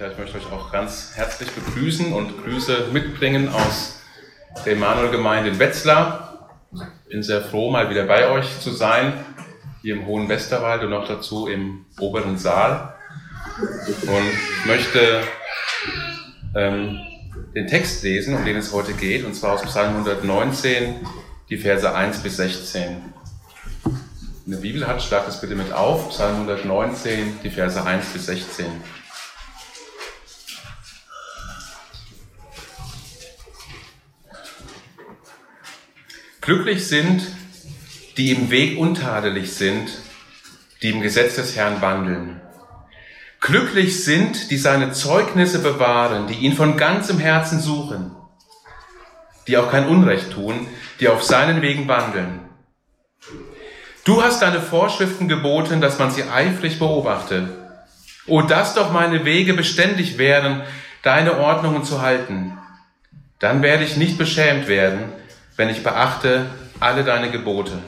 Ja, ich möchte euch auch ganz herzlich begrüßen und Grüße mitbringen aus der Emanuel-Gemeinde in Wetzlar. Bin sehr froh, mal wieder bei euch zu sein, hier im Hohen Westerwald und noch dazu im oberen Saal. Und ich möchte ähm, den Text lesen, um den es heute geht, und zwar aus Psalm 119, die Verse 1 bis 16. Eine Bibel hat, schlag das bitte mit auf, Psalm 119, die Verse 1 bis 16. Glücklich sind, die im Weg untadelig sind, die im Gesetz des Herrn wandeln. Glücklich sind, die seine Zeugnisse bewahren, die ihn von ganzem Herzen suchen, die auch kein Unrecht tun, die auf seinen Wegen wandeln. Du hast deine Vorschriften geboten, dass man sie eifrig beobachte. O, dass doch meine Wege beständig wären, deine Ordnungen zu halten. Dann werde ich nicht beschämt werden, wenn ich beachte alle deine Gebote.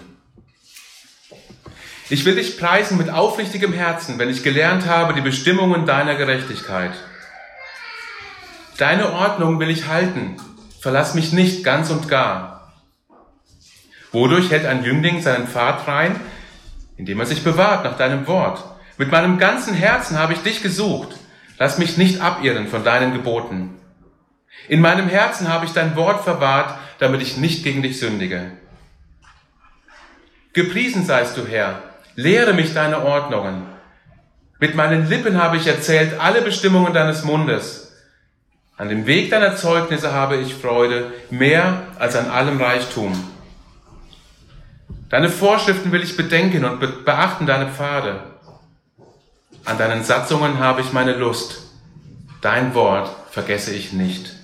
Ich will dich preisen mit aufrichtigem Herzen, wenn ich gelernt habe die Bestimmungen deiner Gerechtigkeit. Deine Ordnung will ich halten, verlass mich nicht ganz und gar. Wodurch hält ein Jüngling seinen Pfad rein? Indem er sich bewahrt nach deinem Wort. Mit meinem ganzen Herzen habe ich dich gesucht. Lass mich nicht abirren von deinen Geboten. In meinem Herzen habe ich dein Wort verwahrt, damit ich nicht gegen dich sündige. Gepriesen seist du, Herr, lehre mich deine Ordnungen. Mit meinen Lippen habe ich erzählt alle Bestimmungen deines Mundes. An dem Weg deiner Zeugnisse habe ich Freude, mehr als an allem Reichtum. Deine Vorschriften will ich bedenken und beachten deine Pfade. An deinen Satzungen habe ich meine Lust. Dein Wort vergesse ich nicht.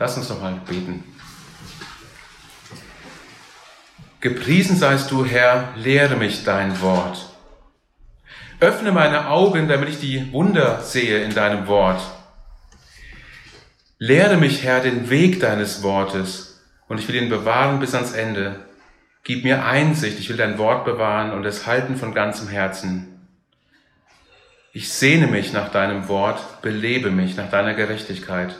Lass uns noch mal beten. Gepriesen seist du, Herr, lehre mich dein Wort. Öffne meine Augen, damit ich die Wunder sehe in deinem Wort. Lehre mich, Herr, den Weg deines Wortes, und ich will ihn bewahren bis ans Ende. Gib mir Einsicht, ich will dein Wort bewahren und es halten von ganzem Herzen. Ich sehne mich nach deinem Wort, belebe mich nach deiner Gerechtigkeit.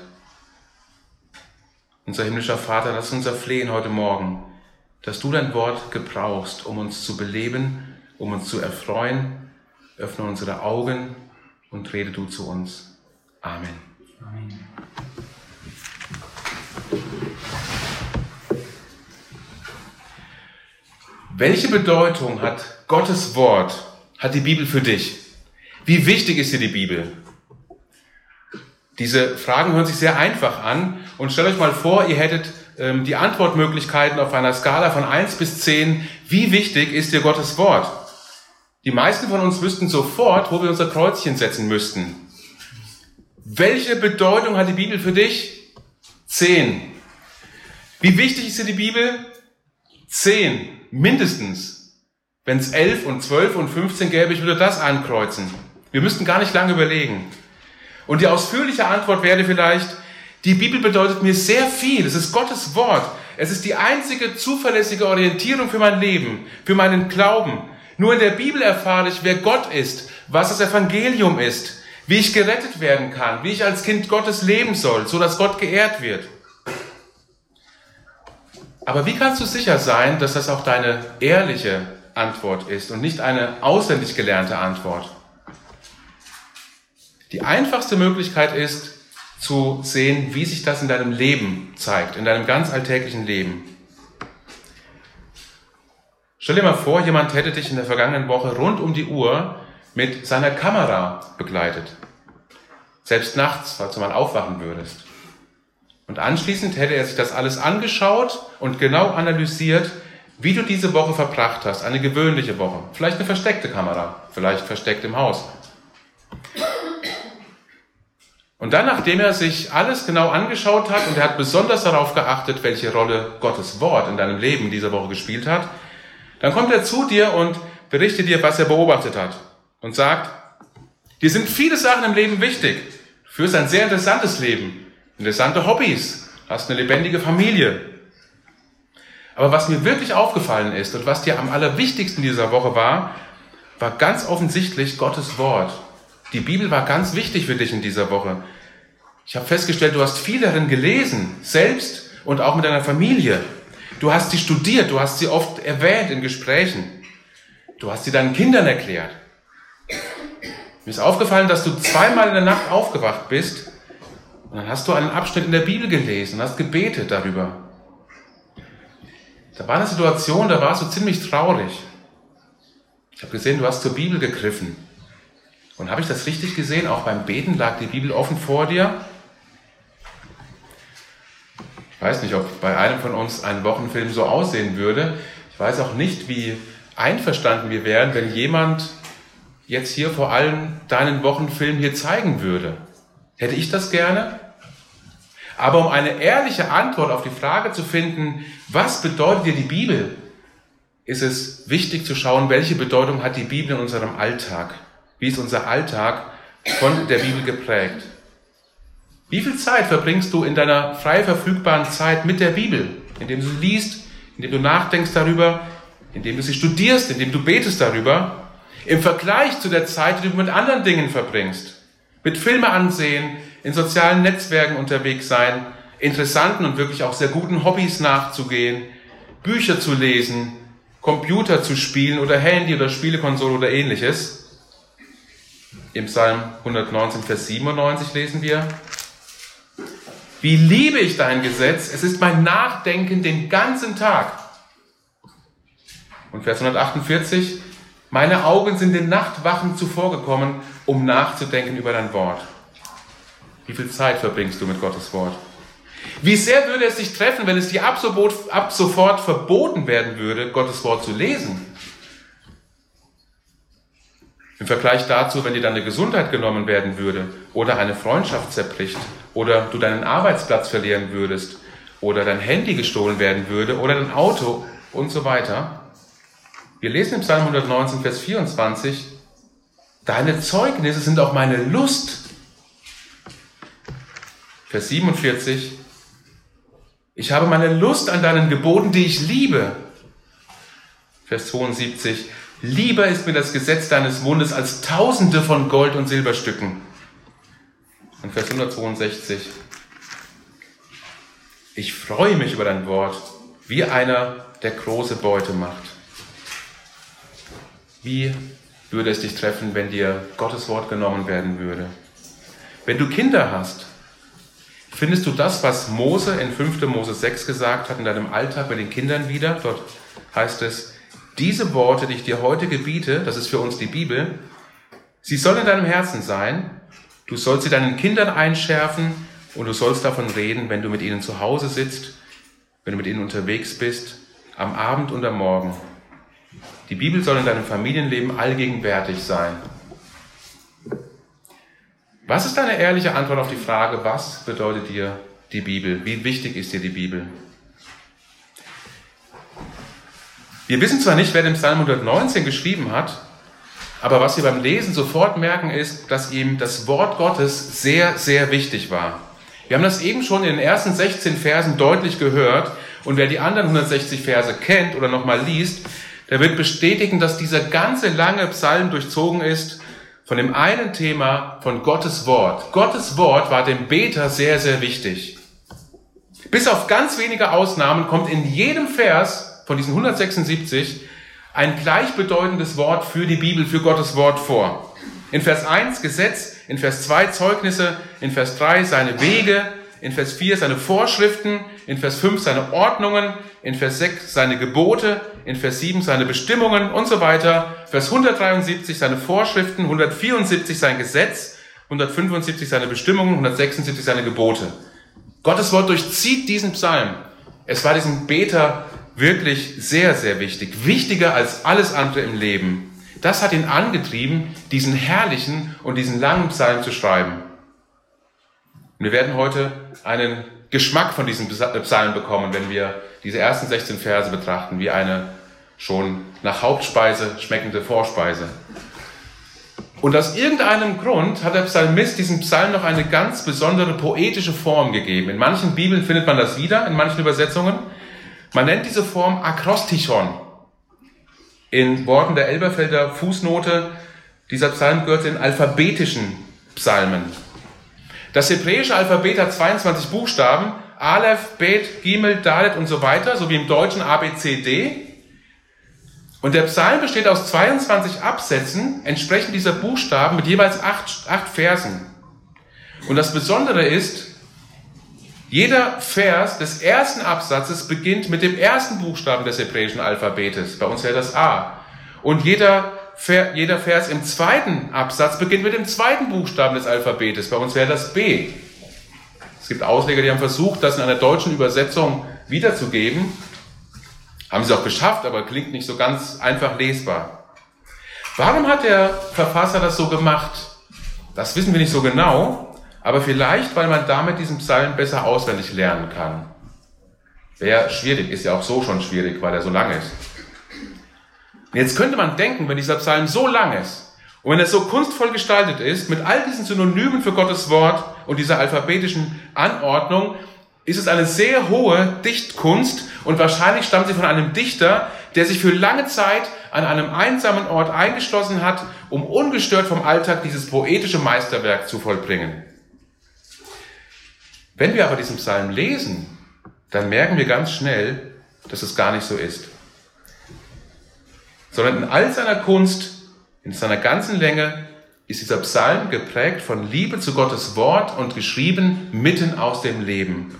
Unser himmlischer Vater, lass uns erflehen heute Morgen, dass du dein Wort gebrauchst, um uns zu beleben, um uns zu erfreuen. Öffne unsere Augen und rede du zu uns. Amen. Amen. Welche Bedeutung hat Gottes Wort, hat die Bibel für dich? Wie wichtig ist dir die Bibel? Diese Fragen hören sich sehr einfach an und stellt euch mal vor, ihr hättet ähm, die Antwortmöglichkeiten auf einer Skala von 1 bis 10. Wie wichtig ist dir Gottes Wort? Die meisten von uns wüssten sofort, wo wir unser Kreuzchen setzen müssten. Welche Bedeutung hat die Bibel für dich? 10. Wie wichtig ist dir die Bibel? 10. Mindestens. Wenn es 11 und 12 und 15 gäbe, ich würde das ankreuzen. Wir müssten gar nicht lange überlegen. Und die ausführliche Antwort wäre vielleicht, die Bibel bedeutet mir sehr viel. Es ist Gottes Wort. Es ist die einzige zuverlässige Orientierung für mein Leben, für meinen Glauben. Nur in der Bibel erfahre ich, wer Gott ist, was das Evangelium ist, wie ich gerettet werden kann, wie ich als Kind Gottes leben soll, so dass Gott geehrt wird. Aber wie kannst du sicher sein, dass das auch deine ehrliche Antwort ist und nicht eine auswendig gelernte Antwort? Die einfachste Möglichkeit ist zu sehen, wie sich das in deinem Leben zeigt, in deinem ganz alltäglichen Leben. Stell dir mal vor, jemand hätte dich in der vergangenen Woche rund um die Uhr mit seiner Kamera begleitet. Selbst nachts, falls du mal aufwachen würdest. Und anschließend hätte er sich das alles angeschaut und genau analysiert, wie du diese Woche verbracht hast. Eine gewöhnliche Woche. Vielleicht eine versteckte Kamera, vielleicht versteckt im Haus. Und dann, nachdem er sich alles genau angeschaut hat und er hat besonders darauf geachtet, welche Rolle Gottes Wort in deinem Leben diese Woche gespielt hat, dann kommt er zu dir und berichtet dir, was er beobachtet hat und sagt, dir sind viele Sachen im Leben wichtig. Du führst ein sehr interessantes Leben, interessante Hobbys, hast eine lebendige Familie. Aber was mir wirklich aufgefallen ist und was dir am allerwichtigsten dieser Woche war, war ganz offensichtlich Gottes Wort Die Bibel war ganz wichtig für dich in dieser Woche. Ich habe festgestellt, du hast viel darin gelesen, selbst und auch mit deiner Familie. Du hast sie studiert, du hast sie oft erwähnt in Gesprächen. Du hast sie deinen Kindern erklärt. Mir ist aufgefallen, dass du zweimal in der Nacht aufgewacht bist und dann hast du einen Abschnitt in der Bibel gelesen und hast gebetet darüber. Da war eine Situation, da warst du ziemlich traurig. Ich habe gesehen, du hast zur Bibel gegriffen. Und habe ich das richtig gesehen? Auch beim Beten lag die Bibel offen vor dir. Ich weiß nicht, ob bei einem von uns ein Wochenfilm so aussehen würde. Ich weiß auch nicht, wie einverstanden wir wären, wenn jemand jetzt hier vor allem deinen Wochenfilm hier zeigen würde. Hätte ich das gerne? Aber um eine ehrliche Antwort auf die Frage zu finden, was bedeutet dir die Bibel, ist es wichtig zu schauen, welche Bedeutung hat die Bibel in unserem Alltag? Wie ist unser Alltag von der Bibel geprägt? Wie viel Zeit verbringst du in deiner frei verfügbaren Zeit mit der Bibel, indem du sie liest, indem du nachdenkst darüber, indem du sie studierst, indem du betest darüber, im Vergleich zu der Zeit, die du mit anderen Dingen verbringst, mit Filme ansehen, in sozialen Netzwerken unterwegs sein, interessanten und wirklich auch sehr guten Hobbys nachzugehen, Bücher zu lesen, Computer zu spielen oder Handy oder Spielekonsole oder ähnliches. Im Psalm 119, Vers 97 lesen wir, wie liebe ich dein Gesetz, es ist mein Nachdenken den ganzen Tag. Und Vers 148, meine Augen sind den Nachtwachen zuvorgekommen, um nachzudenken über dein Wort. Wie viel Zeit verbringst du mit Gottes Wort? Wie sehr würde es dich treffen, wenn es dir ab sofort verboten werden würde, Gottes Wort zu lesen? Im Vergleich dazu, wenn dir deine Gesundheit genommen werden würde oder eine Freundschaft zerbricht oder du deinen Arbeitsplatz verlieren würdest oder dein Handy gestohlen werden würde oder dein Auto und so weiter. Wir lesen im Psalm 119, Vers 24, Deine Zeugnisse sind auch meine Lust. Vers 47, ich habe meine Lust an deinen Geboten, die ich liebe. Vers 72. Lieber ist mir das Gesetz deines Mundes als Tausende von Gold- und Silberstücken. Und Vers 162. Ich freue mich über dein Wort, wie einer, der große Beute macht. Wie würde es dich treffen, wenn dir Gottes Wort genommen werden würde? Wenn du Kinder hast, Findest du das, was Mose in 5. Mose 6 gesagt hat, in deinem Alltag bei den Kindern wieder? Dort heißt es, diese Worte, die ich dir heute gebiete, das ist für uns die Bibel, sie sollen in deinem Herzen sein, du sollst sie deinen Kindern einschärfen und du sollst davon reden, wenn du mit ihnen zu Hause sitzt, wenn du mit ihnen unterwegs bist, am Abend und am Morgen. Die Bibel soll in deinem Familienleben allgegenwärtig sein. Was ist deine ehrliche Antwort auf die Frage, was bedeutet dir die Bibel? Wie wichtig ist dir die Bibel? Wir wissen zwar nicht, wer den Psalm 119 geschrieben hat, aber was wir beim Lesen sofort merken, ist, dass ihm das Wort Gottes sehr, sehr wichtig war. Wir haben das eben schon in den ersten 16 Versen deutlich gehört und wer die anderen 160 Verse kennt oder nochmal liest, der wird bestätigen, dass dieser ganze lange Psalm durchzogen ist von dem einen Thema von Gottes Wort. Gottes Wort war dem Beter sehr, sehr wichtig. Bis auf ganz wenige Ausnahmen kommt in jedem Vers von diesen 176 ein gleichbedeutendes Wort für die Bibel, für Gottes Wort vor. In Vers 1 Gesetz, in Vers 2 Zeugnisse, in Vers 3 seine Wege, in Vers 4 seine Vorschriften, in Vers 5 seine Ordnungen, in Vers 6 seine Gebote, in Vers 7 seine Bestimmungen und so weiter, Vers 173 seine Vorschriften, 174 sein Gesetz, 175 seine Bestimmungen, 176 seine Gebote. Gottes Wort durchzieht diesen Psalm. Es war diesem Beter wirklich sehr, sehr wichtig, wichtiger als alles andere im Leben. Das hat ihn angetrieben, diesen herrlichen und diesen langen Psalm zu schreiben. Wir werden heute einen Geschmack von diesem Psalm bekommen, wenn wir diese ersten 16 Verse betrachten, wie eine schon nach Hauptspeise schmeckende Vorspeise. Und aus irgendeinem Grund hat der Psalmist diesem Psalm noch eine ganz besondere poetische Form gegeben. In manchen Bibeln findet man das wieder, in manchen Übersetzungen. Man nennt diese Form Akrostichon. In Worten der Elberfelder Fußnote Dieser Psalm gehört den alphabetischen Psalmen. Das hebräische Alphabet hat 22 Buchstaben, Aleph, Bet, Gimel, Dalet und so weiter, so wie im deutschen A, B, C, D. Und der Psalm besteht aus 22 Absätzen, entsprechend dieser Buchstaben mit jeweils acht, acht Versen. Und das Besondere ist, jeder Vers des ersten Absatzes beginnt mit dem ersten Buchstaben des hebräischen Alphabetes. Bei uns wäre das A. Und jeder, jeder Vers im zweiten Absatz beginnt mit dem zweiten Buchstaben des Alphabetes. Bei uns wäre das B. Es gibt Ausleger, die haben versucht, das in einer deutschen Übersetzung wiederzugeben. Haben sie auch geschafft, aber klingt nicht so ganz einfach lesbar. Warum hat der Verfasser das so gemacht? Das wissen wir nicht so genau, aber vielleicht, weil man damit diesen Psalm besser auswendig lernen kann. Wäre schwierig, ist ja auch so schon schwierig, weil er so lang ist. Jetzt könnte man denken, wenn dieser Psalm so lang ist und wenn er so kunstvoll gestaltet ist, mit all diesen Synonymen für Gottes Wort und dieser alphabetischen Anordnung, ist es eine sehr hohe Dichtkunst und wahrscheinlich stammt sie von einem Dichter, der sich für lange Zeit an einem einsamen Ort eingeschlossen hat, um ungestört vom Alltag dieses poetische Meisterwerk zu vollbringen. Wenn wir aber diesen Psalm lesen, dann merken wir ganz schnell, dass es gar nicht so ist sondern in all seiner Kunst, in seiner ganzen Länge, ist dieser Psalm geprägt von Liebe zu Gottes Wort und geschrieben mitten aus dem Leben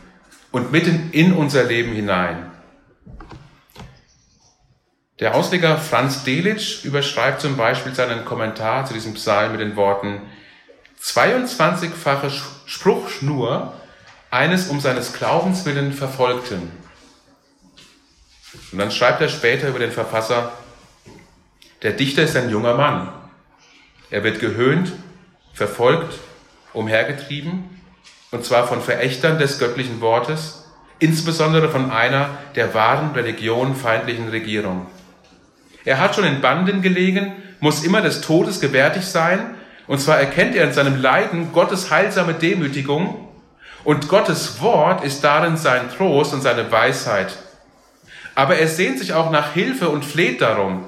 und mitten in unser Leben hinein. Der Ausleger Franz Delitzsch überschreibt zum Beispiel seinen Kommentar zu diesem Psalm mit den Worten 22-fache Spruchschnur eines um seines Glaubens willen Verfolgten. Und dann schreibt er später über den Verfasser, der Dichter ist ein junger Mann. Er wird gehöhnt, verfolgt, umhergetrieben, und zwar von Verächtern des göttlichen Wortes, insbesondere von einer der wahren Religion feindlichen Regierung. Er hat schon in Banden gelegen, muss immer des Todes gewärtig sein, und zwar erkennt er in seinem Leiden Gottes heilsame Demütigung, und Gottes Wort ist darin sein Trost und seine Weisheit. Aber er sehnt sich auch nach Hilfe und fleht darum.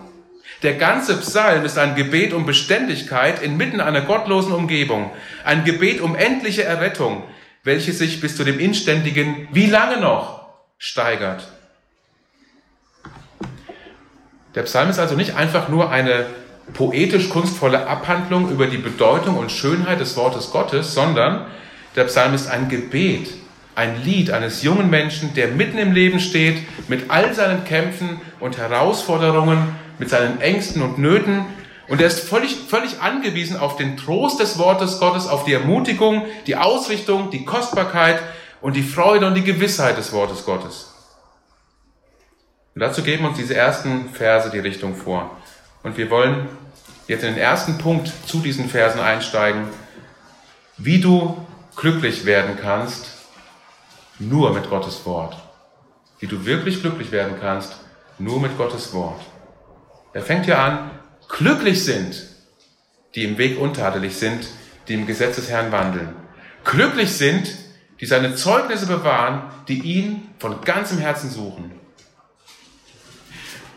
Der ganze Psalm ist ein Gebet um Beständigkeit inmitten einer gottlosen Umgebung, ein Gebet um endliche Errettung, welche sich bis zu dem inständigen Wie lange noch steigert. Der Psalm ist also nicht einfach nur eine poetisch kunstvolle Abhandlung über die Bedeutung und Schönheit des Wortes Gottes, sondern der Psalm ist ein Gebet, ein Lied eines jungen Menschen, der mitten im Leben steht, mit all seinen Kämpfen und Herausforderungen mit seinen Ängsten und Nöten. Und er ist völlig, völlig angewiesen auf den Trost des Wortes Gottes, auf die Ermutigung, die Ausrichtung, die Kostbarkeit und die Freude und die Gewissheit des Wortes Gottes. Und dazu geben uns diese ersten Verse die Richtung vor. Und wir wollen jetzt in den ersten Punkt zu diesen Versen einsteigen, wie du glücklich werden kannst, nur mit Gottes Wort. Wie du wirklich glücklich werden kannst, nur mit Gottes Wort. Er fängt ja an, glücklich sind, die im Weg untadelig sind, die im Gesetz des Herrn wandeln. Glücklich sind, die seine Zeugnisse bewahren, die ihn von ganzem Herzen suchen.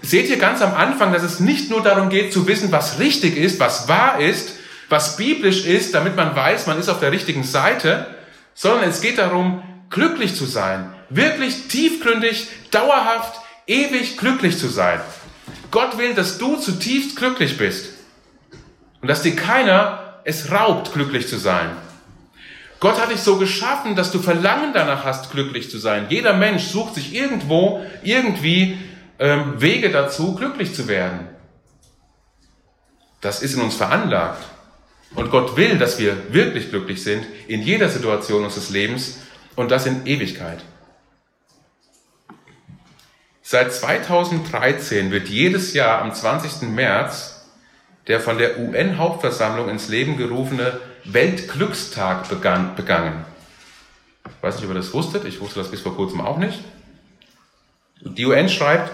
Seht ihr ganz am Anfang, dass es nicht nur darum geht zu wissen, was richtig ist, was wahr ist, was biblisch ist, damit man weiß, man ist auf der richtigen Seite, sondern es geht darum, glücklich zu sein, wirklich tiefgründig, dauerhaft, ewig glücklich zu sein. Gott will, dass du zutiefst glücklich bist und dass dir keiner es raubt, glücklich zu sein. Gott hat dich so geschaffen, dass du Verlangen danach hast, glücklich zu sein. Jeder Mensch sucht sich irgendwo, irgendwie ähm, Wege dazu, glücklich zu werden. Das ist in uns veranlagt. Und Gott will, dass wir wirklich glücklich sind in jeder Situation unseres Lebens und das in Ewigkeit. Seit 2013 wird jedes Jahr am 20. März der von der UN-Hauptversammlung ins Leben gerufene Weltglückstag begangen. Ich weiß nicht, ob ihr das wusstet, ich wusste das bis vor kurzem auch nicht. Die UN schreibt,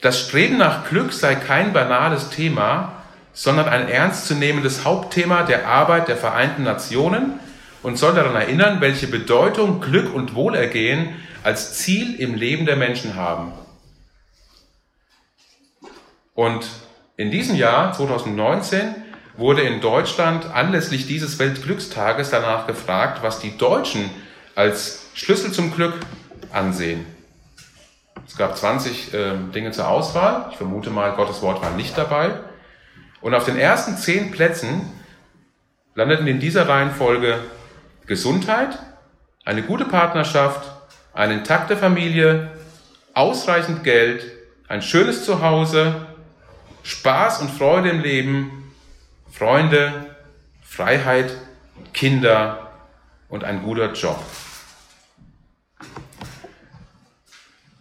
das Streben nach Glück sei kein banales Thema, sondern ein ernstzunehmendes Hauptthema der Arbeit der Vereinten Nationen und soll daran erinnern, welche Bedeutung Glück und Wohlergehen als Ziel im Leben der Menschen haben. Und in diesem Jahr, 2019, wurde in Deutschland anlässlich dieses Weltglückstages danach gefragt, was die Deutschen als Schlüssel zum Glück ansehen. Es gab 20 äh, Dinge zur Auswahl. Ich vermute mal, Gottes Wort war nicht dabei. Und auf den ersten zehn Plätzen landeten in dieser Reihenfolge Gesundheit, eine gute Partnerschaft, eine intakte Familie, ausreichend Geld, ein schönes Zuhause, Spaß und Freude im Leben, Freunde, Freiheit, Kinder und ein guter Job.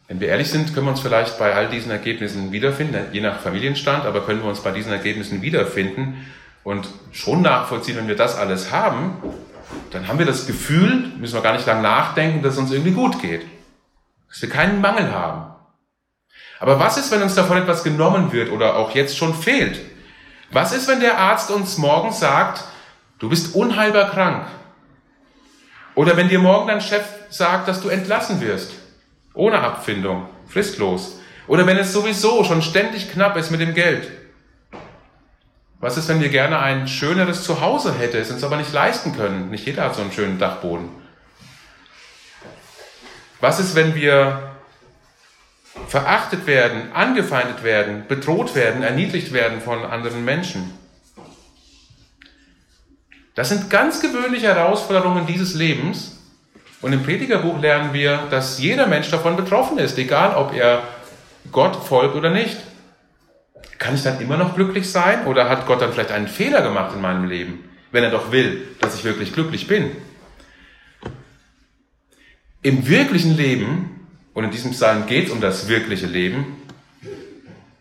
Wenn wir ehrlich sind, können wir uns vielleicht bei all diesen Ergebnissen wiederfinden, je nach Familienstand, aber können wir uns bei diesen Ergebnissen wiederfinden und schon nachvollziehen, wenn wir das alles haben, dann haben wir das Gefühl, müssen wir gar nicht lange nachdenken, dass es uns irgendwie gut geht. Dass wir keinen Mangel haben. Aber was ist, wenn uns davon etwas genommen wird oder auch jetzt schon fehlt? Was ist, wenn der Arzt uns morgen sagt, du bist unheilbar krank? Oder wenn dir morgen dein Chef sagt, dass du entlassen wirst? Ohne Abfindung, fristlos. Oder wenn es sowieso schon ständig knapp ist mit dem Geld. Was ist, wenn wir gerne ein schöneres Zuhause hätten, es uns aber nicht leisten können? Nicht jeder hat so einen schönen Dachboden. Was ist, wenn wir verachtet werden, angefeindet werden, bedroht werden, erniedrigt werden von anderen Menschen? Das sind ganz gewöhnliche Herausforderungen dieses Lebens, und im Predigerbuch lernen wir, dass jeder Mensch davon betroffen ist, egal ob er Gott folgt oder nicht. Kann ich dann immer noch glücklich sein oder hat Gott dann vielleicht einen Fehler gemacht in meinem Leben, wenn er doch will, dass ich wirklich glücklich bin? Im wirklichen Leben, und in diesem Psalm geht es um das wirkliche Leben,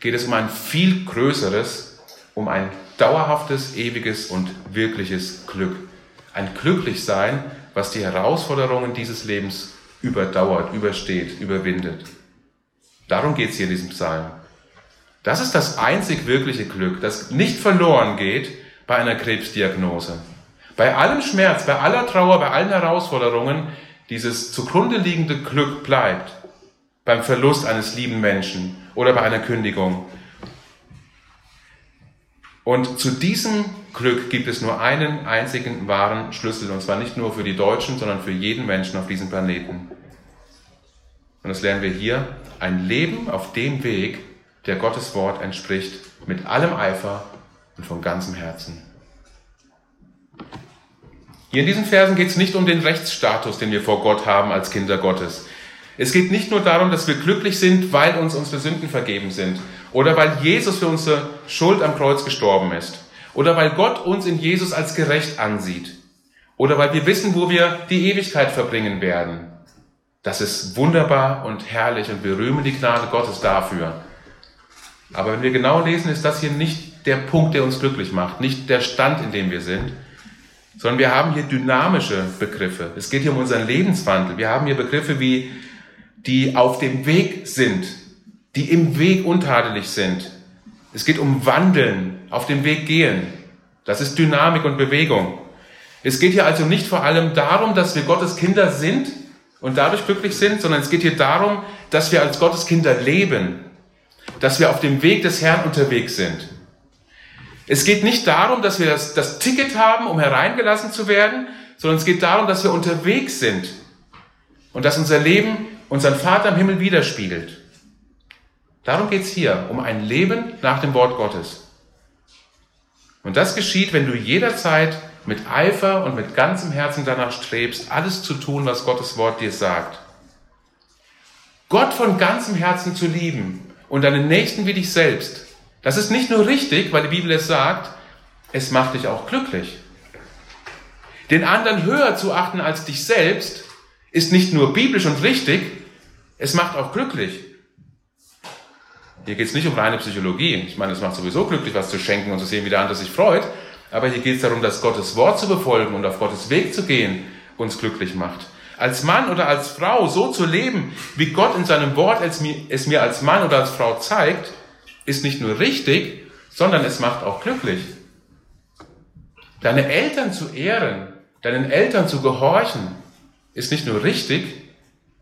geht es um ein viel größeres, um ein dauerhaftes, ewiges und wirkliches Glück. Ein Glücklichsein, was die Herausforderungen dieses Lebens überdauert, übersteht, überwindet. Darum geht es hier in diesem Psalm. Das ist das einzig wirkliche Glück, das nicht verloren geht bei einer Krebsdiagnose. Bei allem Schmerz, bei aller Trauer, bei allen Herausforderungen, dieses zugrunde liegende Glück bleibt. Beim Verlust eines lieben Menschen oder bei einer Kündigung. Und zu diesem Glück gibt es nur einen einzigen wahren Schlüssel, und zwar nicht nur für die Deutschen, sondern für jeden Menschen auf diesem Planeten. Und das lernen wir hier, ein Leben auf dem Weg, der Gottes Wort entspricht, mit allem Eifer und von ganzem Herzen. Hier in diesen Versen geht es nicht um den Rechtsstatus, den wir vor Gott haben als Kinder Gottes. Es geht nicht nur darum, dass wir glücklich sind, weil uns unsere Sünden vergeben sind oder weil Jesus für unsere Schuld am Kreuz gestorben ist oder weil Gott uns in Jesus als gerecht ansieht oder weil wir wissen, wo wir die Ewigkeit verbringen werden. Das ist wunderbar und herrlich und wir rühmen die Gnade Gottes dafür. Aber wenn wir genau lesen, ist das hier nicht der Punkt, der uns glücklich macht, nicht der Stand, in dem wir sind, sondern wir haben hier dynamische Begriffe. Es geht hier um unseren Lebenswandel. Wir haben hier Begriffe wie die auf dem Weg sind, die im Weg untadelig sind. Es geht um Wandeln, auf dem Weg gehen. Das ist Dynamik und Bewegung. Es geht hier also nicht vor allem darum, dass wir Gottes Kinder sind und dadurch glücklich sind, sondern es geht hier darum, dass wir als Gottes Kinder leben, dass wir auf dem Weg des Herrn unterwegs sind. Es geht nicht darum, dass wir das, das Ticket haben, um hereingelassen zu werden, sondern es geht darum, dass wir unterwegs sind und dass unser Leben unseren Vater im Himmel widerspiegelt. Darum geht's hier, um ein Leben nach dem Wort Gottes. Und das geschieht, wenn du jederzeit mit Eifer und mit ganzem Herzen danach strebst, alles zu tun, was Gottes Wort dir sagt. Gott von ganzem Herzen zu lieben und deinen Nächsten wie dich selbst, das ist nicht nur richtig, weil die Bibel es sagt, es macht dich auch glücklich. Den anderen höher zu achten als dich selbst, ist nicht nur biblisch und richtig, es macht auch glücklich. Hier geht es nicht um reine Psychologie. Ich meine, es macht sowieso glücklich, was zu schenken und zu sehen, wie der andere sich freut. Aber hier geht es darum, dass Gottes Wort zu befolgen und auf Gottes Weg zu gehen uns glücklich macht. Als Mann oder als Frau so zu leben, wie Gott in seinem Wort es mir, als Mann oder als Frau zeigt, ist nicht nur richtig, sondern es macht auch glücklich. Deine Eltern zu ehren, deinen Eltern zu gehorchen, ist nicht nur richtig,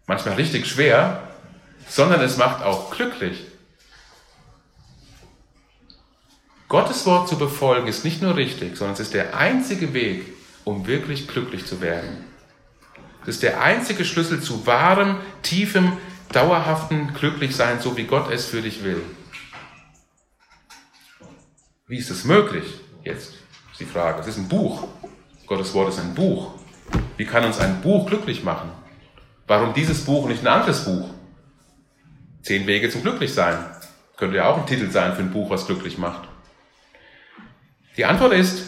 manchmal richtig schwer, sondern es macht auch glücklich. Gottes Wort zu befolgen ist nicht nur richtig, sondern es ist der einzige Weg, um wirklich glücklich zu werden. Es ist der einzige Schlüssel zu wahrem, tiefem, dauerhaften Glücklichsein, so wie Gott es für dich will. Wie ist es möglich? Jetzt ist die Frage. Es ist ein Buch. Gottes Wort ist ein Buch. Wie kann uns ein Buch glücklich machen? Warum dieses Buch und nicht ein anderes Buch? Zehn Wege zum Glücklichsein. Könnte ja auch ein Titel sein für ein Buch, was glücklich macht. Die Antwort ist,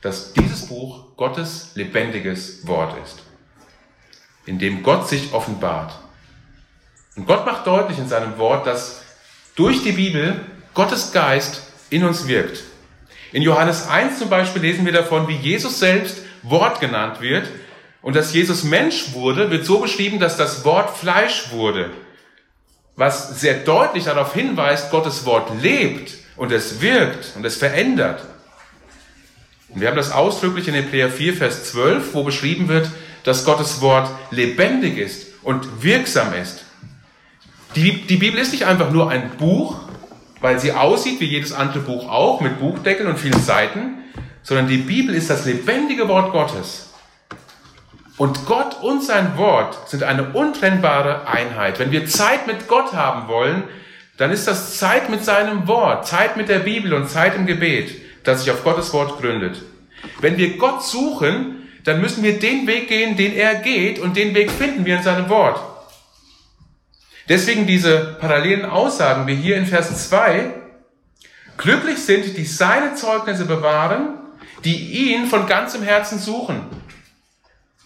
dass dieses Buch Gottes lebendiges Wort ist, in dem Gott sich offenbart. Und Gott macht deutlich in seinem Wort, dass durch die Bibel Gottes Geist in uns wirkt. In Johannes 1 zum Beispiel lesen wir davon, wie Jesus selbst Wort genannt wird. Und dass Jesus Mensch wurde, wird so beschrieben, dass das Wort Fleisch wurde. Was sehr deutlich darauf hinweist, Gottes Wort lebt und es wirkt und es verändert. Und wir haben das ausdrücklich in Hebräer 4, Vers 12, wo beschrieben wird, dass Gottes Wort lebendig ist und wirksam ist. Die, die Bibel ist nicht einfach nur ein Buch, weil sie aussieht wie jedes andere Buch auch, mit Buchdeckeln und vielen Seiten, sondern die Bibel ist das lebendige Wort Gottes. Und Gott und sein Wort sind eine untrennbare Einheit. Wenn wir Zeit mit Gott haben wollen, dann ist das Zeit mit seinem Wort, Zeit mit der Bibel und Zeit im Gebet das sich auf Gottes Wort gründet. Wenn wir Gott suchen, dann müssen wir den Weg gehen, den er geht, und den Weg finden wir in seinem Wort. Deswegen diese parallelen Aussagen wie hier in Vers 2. Glücklich sind, die seine Zeugnisse bewahren, die ihn von ganzem Herzen suchen.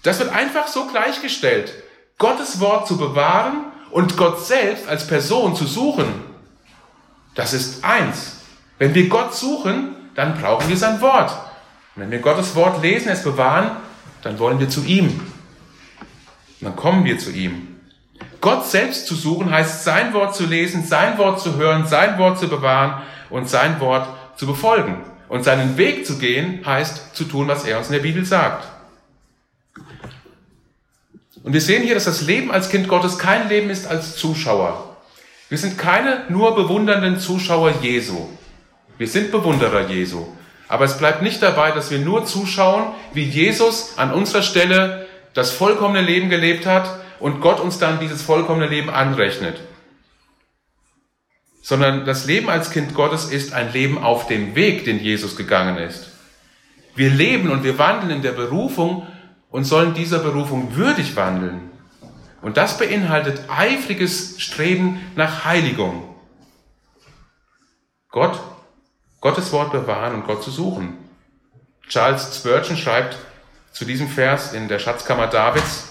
Das wird einfach so gleichgestellt. Gottes Wort zu bewahren und Gott selbst als Person zu suchen. Das ist eins. Wenn wir Gott suchen, dann brauchen wir sein Wort. Und wenn wir Gottes Wort lesen, es bewahren, dann wollen wir zu ihm. Dann kommen wir zu ihm. Gott selbst zu suchen heißt, sein Wort zu lesen, sein Wort zu hören, sein Wort zu bewahren und sein Wort zu befolgen. Und seinen Weg zu gehen heißt zu tun, was er uns in der Bibel sagt. Und wir sehen hier, dass das Leben als Kind Gottes kein Leben ist als Zuschauer. Wir sind keine nur bewundernden Zuschauer Jesu. Wir sind Bewunderer Jesu. Aber es bleibt nicht dabei, dass wir nur zuschauen, wie Jesus an unserer Stelle das vollkommene Leben gelebt hat und Gott uns dann dieses vollkommene Leben anrechnet. Sondern das Leben als Kind Gottes ist ein Leben auf dem Weg, den Jesus gegangen ist. Wir leben und wir wandeln in der Berufung und sollen dieser Berufung würdig wandeln. Und das beinhaltet eifriges Streben nach Heiligung. Gott Gottes Wort bewahren und Gott zu suchen. Charles Spurgeon schreibt zu diesem Vers in der Schatzkammer Davids,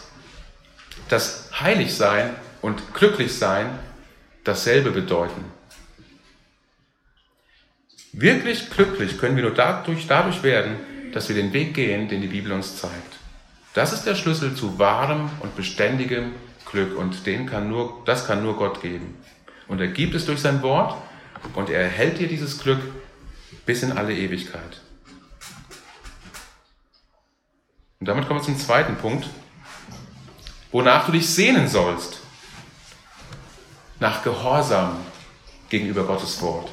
dass heilig sein und glücklich sein dasselbe bedeuten. Wirklich glücklich können wir nur dadurch, dadurch werden, dass wir den Weg gehen, den die Bibel uns zeigt. Das ist der Schlüssel zu wahrem und beständigem Glück und den kann nur, das kann nur Gott geben. Und er gibt es durch sein Wort und er erhält dir dieses Glück bis in alle Ewigkeit. Und damit kommen wir zum zweiten Punkt, wonach du dich sehnen sollst. Nach Gehorsam gegenüber Gottes Wort.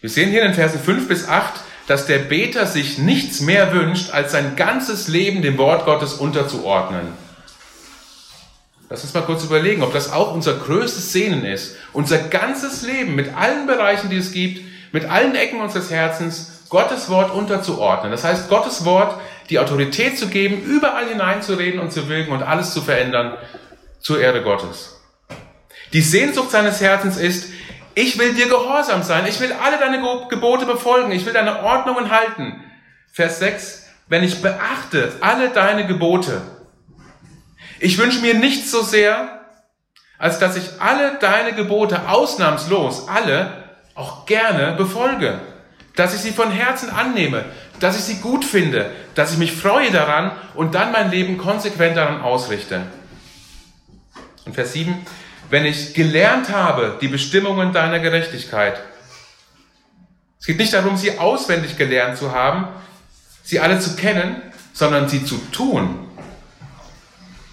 Wir sehen hier in den Versen 5 bis 8, dass der Beter sich nichts mehr wünscht, als sein ganzes Leben dem Wort Gottes unterzuordnen. Lass uns mal kurz überlegen, ob das auch unser größtes Sehnen ist. Unser ganzes Leben mit allen Bereichen, die es gibt, mit allen Ecken unseres Herzens, Gottes Wort unterzuordnen. Das heißt, Gottes Wort die Autorität zu geben, überall hineinzureden und zu wirken und alles zu verändern zur Ehre Gottes. Die Sehnsucht seines Herzens ist, ich will dir gehorsam sein, ich will alle deine Gebote befolgen, ich will deine Ordnungen halten. Vers 6, wenn ich beachte alle deine Gebote, ich wünsche mir nichts so sehr, als dass ich alle deine Gebote ausnahmslos, alle, auch gerne befolge. Dass ich sie von Herzen annehme, dass ich sie gut finde, dass ich mich freue daran und dann mein Leben konsequent daran ausrichte. Und Vers 7, wenn ich gelernt habe, die Bestimmungen deiner Gerechtigkeit. Es geht nicht darum, sie auswendig gelernt zu haben, sie alle zu kennen, sondern sie zu tun.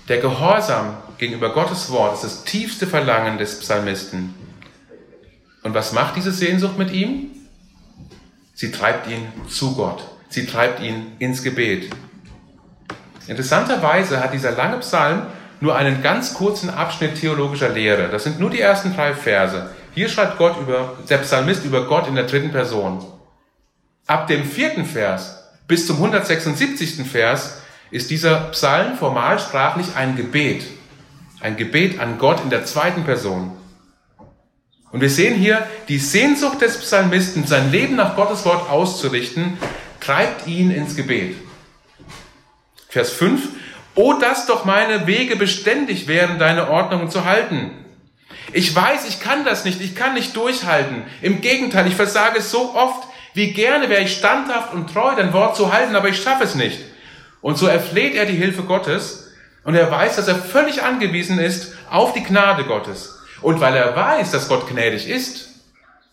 Der Gehorsam gegenüber Gottes Wort ist das tiefste Verlangen des Psalmisten. Und was macht diese Sehnsucht mit ihm? Sie treibt ihn zu Gott. Sie treibt ihn ins Gebet. Interessanterweise hat dieser lange Psalm nur einen ganz kurzen Abschnitt theologischer Lehre. Das sind nur die ersten drei Verse. Hier schreibt Gott über, der Psalmist über Gott in der dritten Person. Ab dem vierten Vers bis zum 176. Vers ist dieser Psalm formalsprachlich ein Gebet. Ein Gebet an Gott in der zweiten Person. Und wir sehen hier, die Sehnsucht des Psalmisten, sein Leben nach Gottes Wort auszurichten, treibt ihn ins Gebet. Vers 5. O, dass doch meine Wege beständig wären, deine Ordnungen zu halten. Ich weiß, ich kann das nicht, ich kann nicht durchhalten. Im Gegenteil, ich versage es so oft. Wie gerne wäre ich standhaft und treu, dein Wort zu halten, aber ich schaffe es nicht. Und so erfleht er die Hilfe Gottes und er weiß, dass er völlig angewiesen ist auf die Gnade Gottes. Und weil er weiß, dass Gott gnädig ist,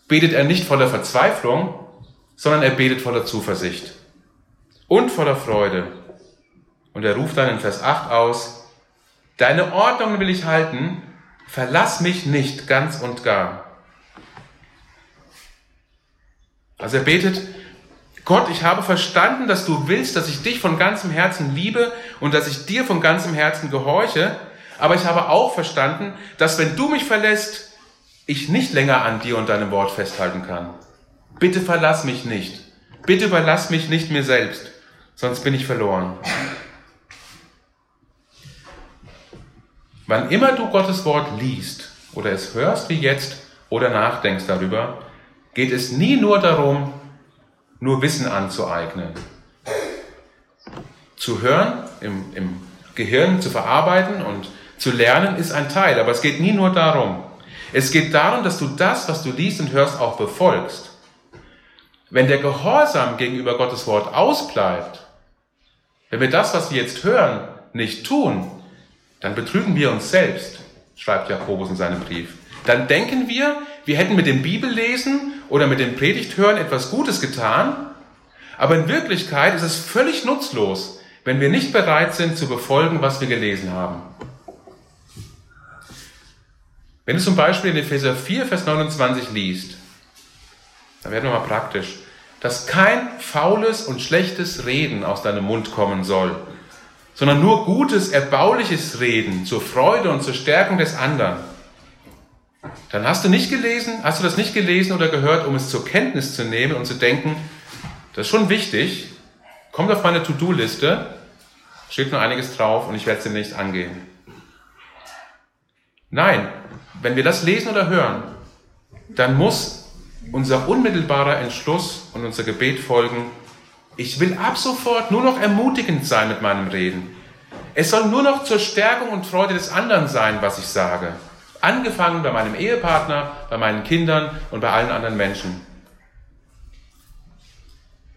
betet er nicht voller Verzweiflung, sondern er betet voller Zuversicht und voller Freude. Und er ruft dann in Vers 8 aus, Deine Ordnungen will ich halten, verlass mich nicht ganz und gar. Also er betet, Gott, ich habe verstanden, dass du willst, dass ich dich von ganzem Herzen liebe und dass ich dir von ganzem Herzen gehorche, aber ich habe auch verstanden, dass wenn du mich verlässt, ich nicht länger an dir und deinem Wort festhalten kann. Bitte verlass mich nicht. Bitte überlass mich nicht mir selbst, sonst bin ich verloren. Wann immer du Gottes Wort liest oder es hörst wie jetzt oder nachdenkst darüber, geht es nie nur darum, nur Wissen anzueignen. Zu hören, im, im Gehirn zu verarbeiten und zu lernen ist ein Teil, aber es geht nie nur darum. Es geht darum, dass du das, was du liest und hörst, auch befolgst. Wenn der Gehorsam gegenüber Gottes Wort ausbleibt, wenn wir das, was wir jetzt hören, nicht tun, dann betrügen wir uns selbst, schreibt Jakobus in seinem Brief. Dann denken wir, wir hätten mit dem Bibellesen oder mit dem Predigthören etwas Gutes getan, aber in Wirklichkeit ist es völlig nutzlos, wenn wir nicht bereit sind zu befolgen, was wir gelesen haben. Wenn du zum Beispiel in Epheser 4, Vers 29 liest, dann werden wir mal praktisch, dass kein faules und schlechtes Reden aus deinem Mund kommen soll, sondern nur gutes, erbauliches Reden zur Freude und zur Stärkung des anderen. Dann hast du nicht gelesen, hast du das nicht gelesen oder gehört, um es zur Kenntnis zu nehmen und zu denken, das ist schon wichtig, kommt auf meine To-Do-Liste, steht nur einiges drauf und ich werde es demnächst angehen. Nein, wenn wir das lesen oder hören, dann muss unser unmittelbarer Entschluss und unser Gebet folgen, ich will ab sofort nur noch ermutigend sein mit meinem Reden. Es soll nur noch zur Stärkung und Freude des anderen sein, was ich sage. Angefangen bei meinem Ehepartner, bei meinen Kindern und bei allen anderen Menschen.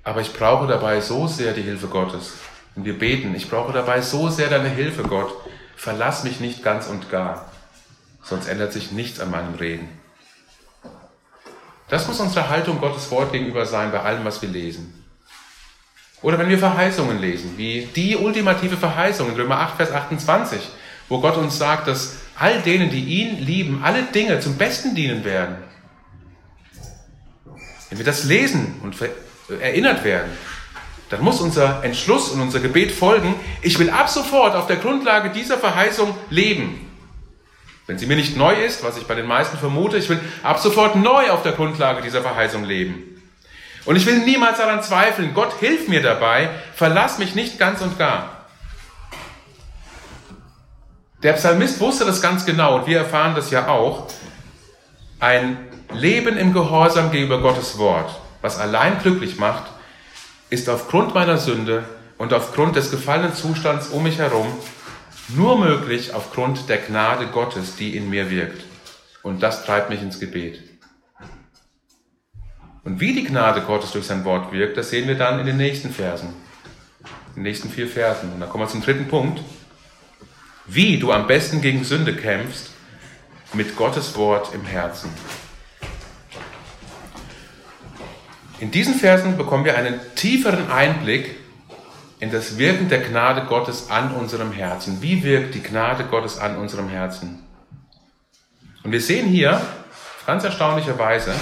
Aber ich brauche dabei so sehr die Hilfe Gottes. Und wir beten, ich brauche dabei so sehr deine Hilfe, Gott. Verlass mich nicht ganz und gar sonst ändert sich nichts an meinem Reden. Das muss unsere Haltung Gottes Wort gegenüber sein bei allem, was wir lesen. Oder wenn wir Verheißungen lesen, wie die ultimative Verheißung in Römer 8, Vers 28, wo Gott uns sagt, dass all denen, die ihn lieben, alle Dinge zum Besten dienen werden. Wenn wir das lesen und erinnert werden, dann muss unser Entschluss und unser Gebet folgen, ich will ab sofort auf der Grundlage dieser Verheißung leben. Wenn sie mir nicht neu ist, was ich bei den meisten vermute, ich will ab sofort neu auf der Grundlage dieser Verheißung leben. Und ich will niemals daran zweifeln, Gott hilf mir dabei, verlass mich nicht ganz und gar. Der Psalmist wusste das ganz genau und wir erfahren das ja auch. Ein Leben im Gehorsam gegenüber Gottes Wort, was allein glücklich macht, ist aufgrund meiner Sünde und aufgrund des gefallenen Zustands um mich herum nur möglich aufgrund der Gnade Gottes, die in mir wirkt. Und das treibt mich ins Gebet. Und wie die Gnade Gottes durch sein Wort wirkt, das sehen wir dann in den nächsten Versen. In den nächsten vier Versen. Und da kommen wir zum dritten Punkt. Wie du am besten gegen Sünde kämpfst, mit Gottes Wort im Herzen. In diesen Versen bekommen wir einen tieferen Einblick in das Wirken der Gnade Gottes an unserem Herzen. Wie wirkt die Gnade Gottes an unserem Herzen? Und wir sehen hier ganz erstaunlicherweise,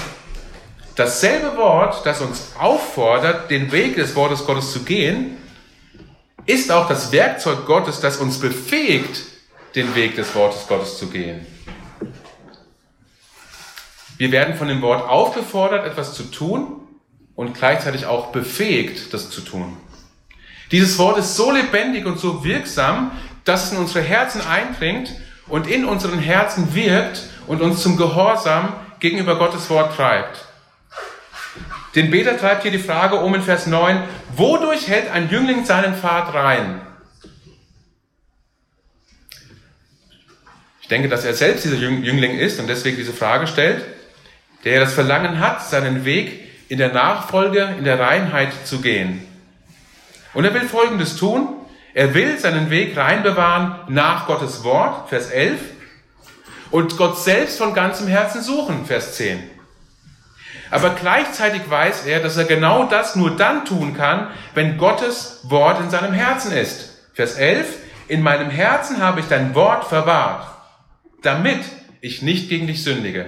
dasselbe Wort, das uns auffordert, den Weg des Wortes Gottes zu gehen, ist auch das Werkzeug Gottes, das uns befähigt, den Weg des Wortes Gottes zu gehen. Wir werden von dem Wort aufgefordert, etwas zu tun und gleichzeitig auch befähigt, das zu tun. Dieses Wort ist so lebendig und so wirksam, dass es in unsere Herzen eindringt und in unseren Herzen wirkt und uns zum Gehorsam gegenüber Gottes Wort treibt. Den Beter treibt hier die Frage um in Vers 9, wodurch hält ein Jüngling seinen Pfad rein? Ich denke, dass er selbst dieser Jüngling ist und deswegen diese Frage stellt, der das Verlangen hat, seinen Weg in der Nachfolge, in der Reinheit zu gehen. Und er will Folgendes tun. Er will seinen Weg rein bewahren nach Gottes Wort, Vers 11, und Gott selbst von ganzem Herzen suchen, Vers 10. Aber gleichzeitig weiß er, dass er genau das nur dann tun kann, wenn Gottes Wort in seinem Herzen ist. Vers 11, in meinem Herzen habe ich dein Wort verwahrt, damit ich nicht gegen dich sündige.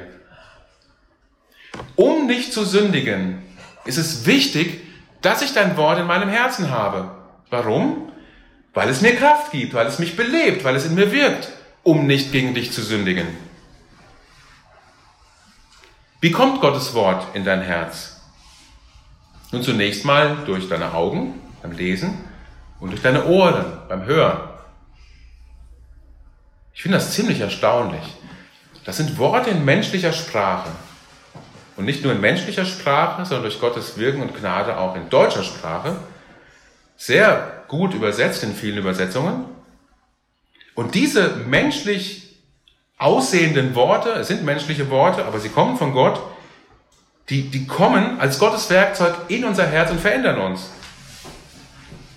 Um nicht zu sündigen, ist es wichtig, dass ich dein Wort in meinem Herzen habe. Warum? Weil es mir Kraft gibt, weil es mich belebt, weil es in mir wirkt, um nicht gegen dich zu sündigen. Wie kommt Gottes Wort in dein Herz? Nun zunächst mal durch deine Augen beim Lesen und durch deine Ohren beim Hören. Ich finde das ziemlich erstaunlich. Das sind Worte in menschlicher Sprache. Und nicht nur in menschlicher Sprache, sondern durch Gottes Wirken und Gnade auch in deutscher Sprache. Sehr gut übersetzt in vielen Übersetzungen. Und diese menschlich aussehenden Worte, es sind menschliche Worte, aber sie kommen von Gott, die, die kommen als Gottes Werkzeug in unser Herz und verändern uns.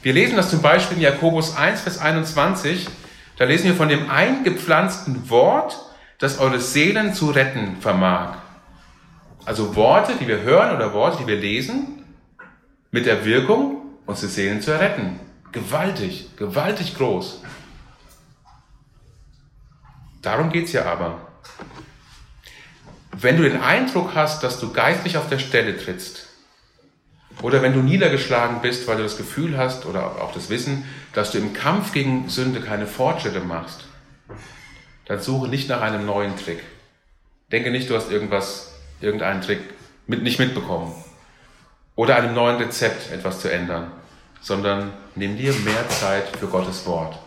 Wir lesen das zum Beispiel in Jakobus 1, Vers 21. Da lesen wir von dem eingepflanzten Wort, das eure Seelen zu retten vermag. Also Worte, die wir hören oder Worte, die wir lesen, mit der Wirkung, unsere Seelen zu erretten. Gewaltig, gewaltig groß. Darum geht's ja aber. Wenn du den Eindruck hast, dass du geistlich auf der Stelle trittst, oder wenn du niedergeschlagen bist, weil du das Gefühl hast oder auch das Wissen, dass du im Kampf gegen Sünde keine Fortschritte machst, dann suche nicht nach einem neuen Trick. Denke nicht, du hast irgendwas, irgendeinen Trick mit, nicht mitbekommen. Oder einem neuen Rezept etwas zu ändern, sondern nimm dir mehr Zeit für Gottes Wort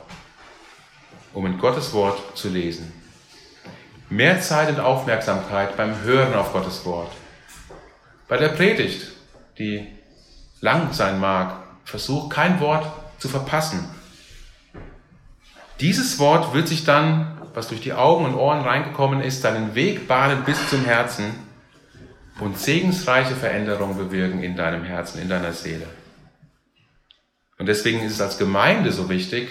um in Gottes Wort zu lesen. Mehr Zeit und Aufmerksamkeit beim Hören auf Gottes Wort. Bei der Predigt, die lang sein mag, versuch kein Wort zu verpassen. Dieses Wort wird sich dann, was durch die Augen und Ohren reingekommen ist, deinen Weg bahnen bis zum Herzen und segensreiche Veränderungen bewirken in deinem Herzen, in deiner Seele. Und deswegen ist es als Gemeinde so wichtig,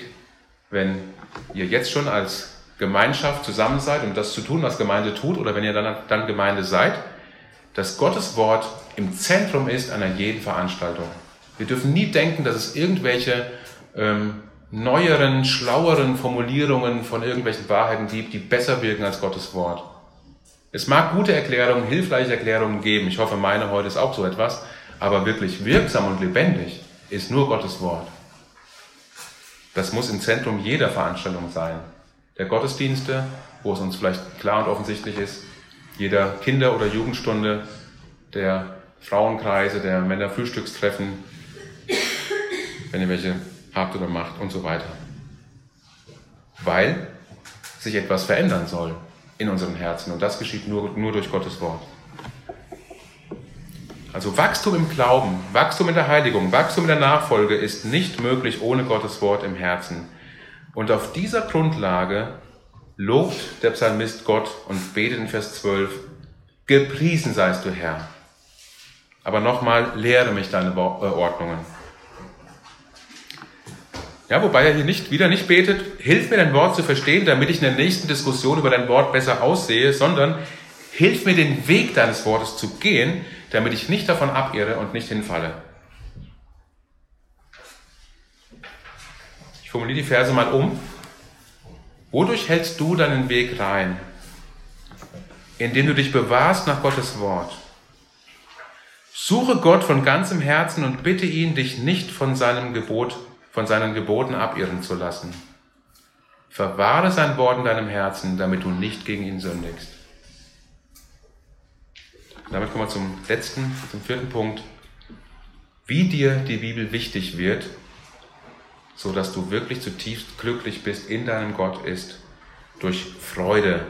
wenn ihr jetzt schon als Gemeinschaft zusammen seid, um das zu tun, was Gemeinde tut, oder wenn ihr dann, dann Gemeinde seid, dass Gottes Wort im Zentrum ist einer jeden Veranstaltung. Wir dürfen nie denken, dass es irgendwelche ähm, neueren, schlaueren Formulierungen von irgendwelchen Wahrheiten gibt, die besser wirken als Gottes Wort. Es mag gute Erklärungen, hilfreiche Erklärungen geben. Ich hoffe, meine heute ist auch so etwas. Aber wirklich wirksam und lebendig ist nur Gottes Wort. Das muss im Zentrum jeder Veranstaltung sein. Der Gottesdienste, wo es uns vielleicht klar und offensichtlich ist, jeder Kinder- oder Jugendstunde, der Frauenkreise, der Männerfrühstückstreffen, wenn ihr welche habt oder macht und so weiter. Weil sich etwas verändern soll in unseren Herzen und das geschieht nur, nur durch Gottes Wort. Also Wachstum im Glauben, Wachstum in der Heiligung, Wachstum in der Nachfolge ist nicht möglich ohne Gottes Wort im Herzen. Und auf dieser Grundlage lobt der Psalmist Gott und betet in Vers 12, gepriesen seist du Herr. Aber nochmal, lehre mich deine äh, Ordnungen. Ja, wobei er hier nicht, wieder nicht betet, hilf mir dein Wort zu verstehen, damit ich in der nächsten Diskussion über dein Wort besser aussehe, sondern hilf mir den Weg deines Wortes zu gehen, damit ich nicht davon abirre und nicht hinfalle. Ich formuliere die Verse mal um. Wodurch hältst du deinen Weg rein? indem du dich bewahrst nach Gottes Wort. Suche Gott von ganzem Herzen und bitte ihn, dich nicht von seinem Gebot, von seinen Geboten abirren zu lassen. Verwahre sein Wort in deinem Herzen, damit du nicht gegen ihn sündigst. Damit kommen wir zum letzten, zum vierten Punkt. Wie dir die Bibel wichtig wird, so dass du wirklich zutiefst glücklich bist in deinem Gott ist, durch Freude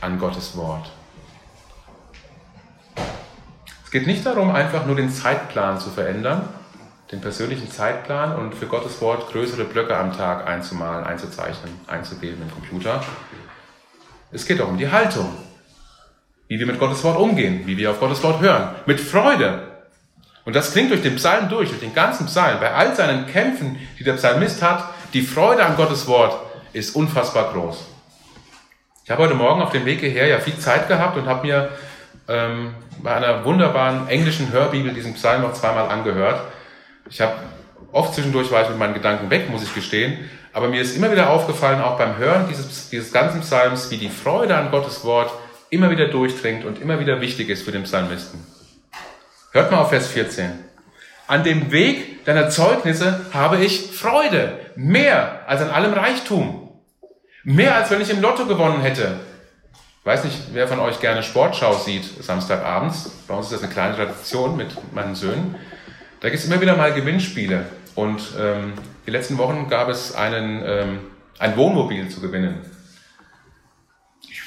an Gottes Wort geht nicht darum, einfach nur den Zeitplan zu verändern, den persönlichen Zeitplan und für Gottes Wort größere Blöcke am Tag einzumalen, einzuzeichnen, einzugeben im Computer. Es geht auch um die Haltung, wie wir mit Gottes Wort umgehen, wie wir auf Gottes Wort hören, mit Freude. Und das klingt durch den Psalm durch, durch den ganzen Psalm, bei all seinen Kämpfen, die der Psalmist hat, die Freude an Gottes Wort ist unfassbar groß. Ich habe heute Morgen auf dem Weg hierher ja viel Zeit gehabt und habe mir ähm, bei einer wunderbaren englischen Hörbibel diesen Psalm noch zweimal angehört. Ich habe oft zwischendurch war ich mit meinen Gedanken weg, muss ich gestehen. Aber mir ist immer wieder aufgefallen, auch beim Hören dieses, dieses ganzen Psalms, wie die Freude an Gottes Wort immer wieder durchdringt und immer wieder wichtig ist für den Psalmisten. Hört mal auf Vers 14. An dem Weg deiner Zeugnisse habe ich Freude, mehr als an allem Reichtum. Mehr als wenn ich im Lotto gewonnen hätte. Ich weiß nicht, wer von euch gerne Sportschau sieht, Samstagabends. Bei uns ist das eine kleine Tradition mit meinen Söhnen. Da gibt es immer wieder mal Gewinnspiele. Und ähm, die letzten Wochen gab es einen, ähm, ein Wohnmobil zu gewinnen.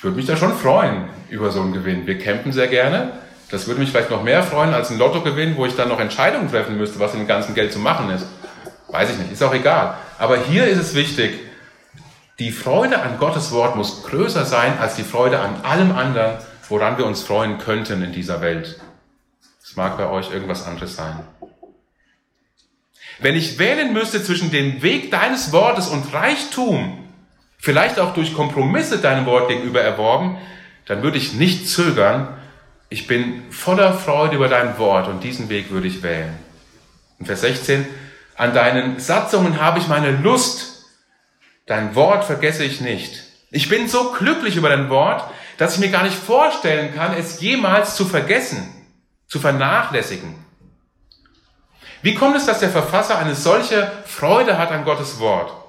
Ich würde mich da schon freuen über so einen Gewinn. Wir campen sehr gerne. Das würde mich vielleicht noch mehr freuen als ein Lottogewinn, wo ich dann noch Entscheidungen treffen müsste, was mit dem ganzen Geld zu machen ist. Weiß ich nicht, ist auch egal. Aber hier ist es wichtig, die Freude an Gottes Wort muss größer sein als die Freude an allem anderen, woran wir uns freuen könnten in dieser Welt. Es mag bei euch irgendwas anderes sein. Wenn ich wählen müsste zwischen dem Weg deines Wortes und Reichtum, vielleicht auch durch Kompromisse deinem Wort gegenüber erworben, dann würde ich nicht zögern. Ich bin voller Freude über dein Wort und diesen Weg würde ich wählen. In Vers 16, an deinen Satzungen habe ich meine Lust Dein Wort vergesse ich nicht. Ich bin so glücklich über dein Wort, dass ich mir gar nicht vorstellen kann, es jemals zu vergessen, zu vernachlässigen. Wie kommt es, dass der Verfasser eine solche Freude hat an Gottes Wort?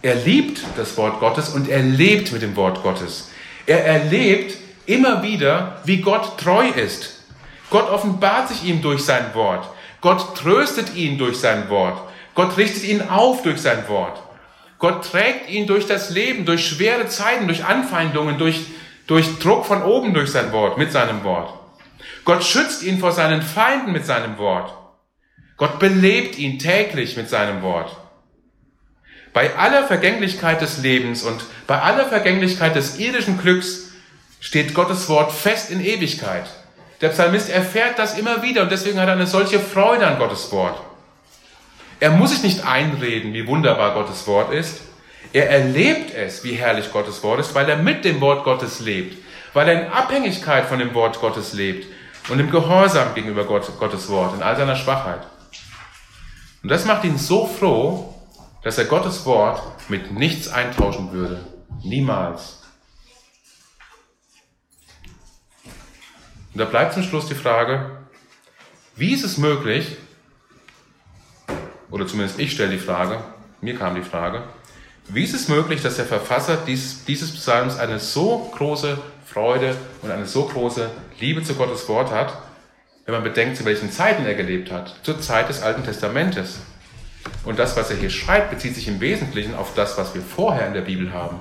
Er liebt das Wort Gottes und er lebt mit dem Wort Gottes. Er erlebt immer wieder, wie Gott treu ist. Gott offenbart sich ihm durch sein Wort. Gott tröstet ihn durch sein Wort. Gott richtet ihn auf durch sein Wort. Gott trägt ihn durch das Leben, durch schwere Zeiten, durch Anfeindungen, durch, durch Druck von oben durch sein Wort, mit seinem Wort. Gott schützt ihn vor seinen Feinden mit seinem Wort. Gott belebt ihn täglich mit seinem Wort. Bei aller Vergänglichkeit des Lebens und bei aller Vergänglichkeit des irdischen Glücks steht Gottes Wort fest in Ewigkeit. Der Psalmist erfährt das immer wieder und deswegen hat er eine solche Freude an Gottes Wort. Er muss sich nicht einreden, wie wunderbar Gottes Wort ist. Er erlebt es, wie herrlich Gottes Wort ist, weil er mit dem Wort Gottes lebt, weil er in Abhängigkeit von dem Wort Gottes lebt und im Gehorsam gegenüber Gott, Gottes Wort, in all seiner Schwachheit. Und das macht ihn so froh, dass er Gottes Wort mit nichts eintauschen würde. Niemals. Und da bleibt zum Schluss die Frage, wie ist es möglich, oder zumindest ich stelle die Frage, mir kam die Frage, wie ist es möglich, dass der Verfasser dies, dieses Psalms eine so große Freude und eine so große Liebe zu Gottes Wort hat, wenn man bedenkt, zu welchen Zeiten er gelebt hat, zur Zeit des Alten Testamentes. Und das, was er hier schreibt, bezieht sich im Wesentlichen auf das, was wir vorher in der Bibel haben.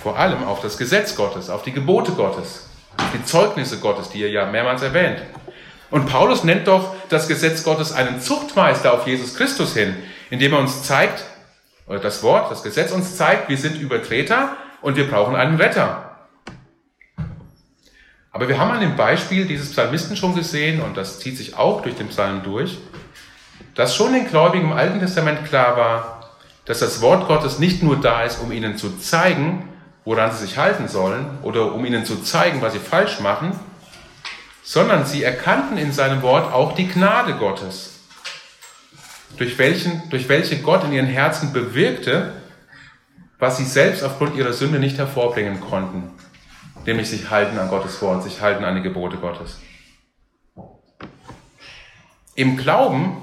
Vor allem auf das Gesetz Gottes, auf die Gebote Gottes, die Zeugnisse Gottes, die er ja mehrmals erwähnt. Und Paulus nennt doch das Gesetz Gottes einen Zuchtmeister auf Jesus Christus hin, indem er uns zeigt, oder das Wort, das Gesetz uns zeigt, wir sind Übertreter und wir brauchen einen Retter. Aber wir haben an dem Beispiel dieses Psalmisten schon gesehen, und das zieht sich auch durch den Psalm durch, dass schon den Gläubigen im Alten Testament klar war, dass das Wort Gottes nicht nur da ist, um ihnen zu zeigen, woran sie sich halten sollen, oder um ihnen zu zeigen, was sie falsch machen, sondern sie erkannten in seinem Wort auch die Gnade Gottes, durch, welchen, durch welche Gott in ihren Herzen bewirkte, was sie selbst aufgrund ihrer Sünde nicht hervorbringen konnten. nämlich sich halten an Gottes Wort, sich halten an die Gebote Gottes. Im Glauben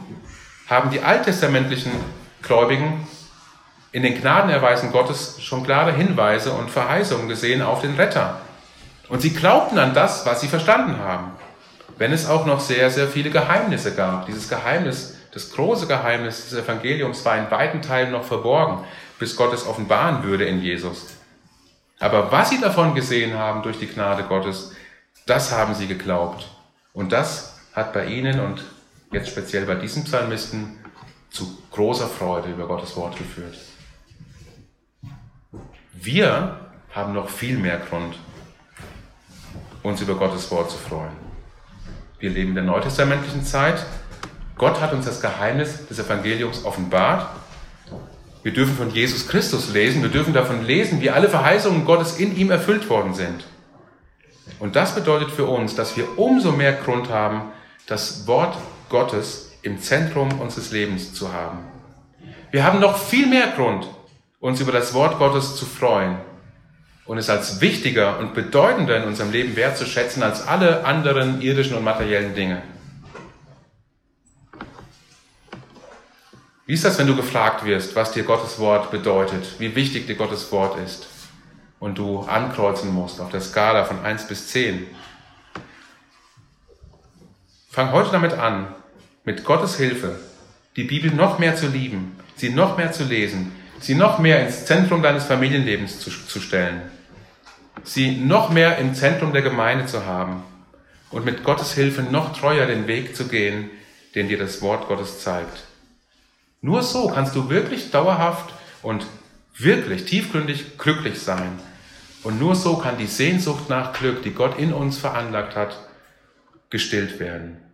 haben die alttestamentlichen Gläubigen in den Gnadenerweisen Gottes schon klare Hinweise und Verheißungen gesehen auf den Retter. Und sie glaubten an das, was sie verstanden haben. Wenn es auch noch sehr, sehr viele Geheimnisse gab. Dieses Geheimnis, das große Geheimnis des Evangeliums war in weiten Teilen noch verborgen, bis Gott es offenbaren würde in Jesus. Aber was sie davon gesehen haben durch die Gnade Gottes, das haben sie geglaubt. Und das hat bei ihnen und jetzt speziell bei diesem Psalmisten zu großer Freude über Gottes Wort geführt. Wir haben noch viel mehr Grund, uns über Gottes Wort zu freuen. Wir leben in der neutestamentlichen Zeit. Gott hat uns das Geheimnis des Evangeliums offenbart. Wir dürfen von Jesus Christus lesen. Wir dürfen davon lesen, wie alle Verheißungen Gottes in ihm erfüllt worden sind. Und das bedeutet für uns, dass wir umso mehr Grund haben, das Wort Gottes im Zentrum unseres Lebens zu haben. Wir haben noch viel mehr Grund, uns über das Wort Gottes zu freuen und es als wichtiger und bedeutender in unserem Leben wertzuschätzen als alle anderen irdischen und materiellen Dinge. Wie ist das, wenn du gefragt wirst, was dir Gottes Wort bedeutet, wie wichtig dir Gottes Wort ist und du ankreuzen musst auf der Skala von 1 bis 10? Fang heute damit an, mit Gottes Hilfe die Bibel noch mehr zu lieben, sie noch mehr zu lesen, sie noch mehr ins Zentrum deines Familienlebens zu, zu stellen, sie noch mehr im Zentrum der Gemeinde zu haben und mit Gottes Hilfe noch treuer den Weg zu gehen, den dir das Wort Gottes zeigt. Nur so kannst du wirklich dauerhaft und wirklich tiefgründig glücklich sein. Und nur so kann die Sehnsucht nach Glück, die Gott in uns veranlagt hat, gestillt werden.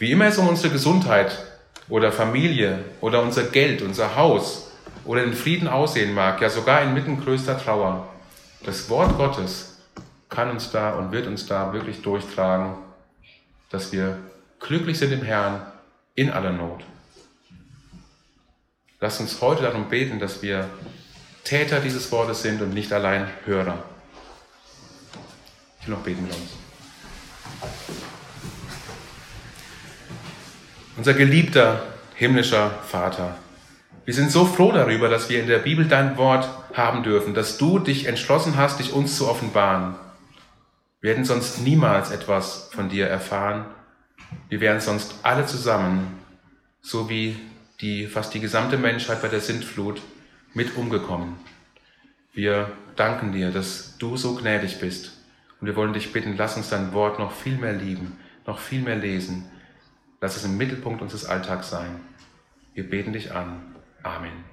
Wie immer es um unsere Gesundheit oder Familie oder unser Geld, unser Haus oder den Frieden aussehen mag, ja sogar inmitten größter Trauer, das Wort Gottes kann uns da und wird uns da wirklich durchtragen, dass wir glücklich sind im Herrn in aller Not. Lass uns heute darum beten, dass wir Täter dieses Wortes sind und nicht allein Hörer. Ich will noch beten mit uns. Unser geliebter himmlischer Vater, wir sind so froh darüber, dass wir in der Bibel dein Wort haben dürfen, dass du dich entschlossen hast, dich uns zu offenbaren. Wir hätten sonst niemals etwas von dir erfahren. Wir wären sonst alle zusammen, so wie die fast die gesamte Menschheit bei der Sintflut, mit umgekommen. Wir danken dir, dass du so gnädig bist. Und wir wollen dich bitten, lass uns dein Wort noch viel mehr lieben, noch viel mehr lesen. Lass es im Mittelpunkt unseres Alltags sein. Wir beten dich an. Amen.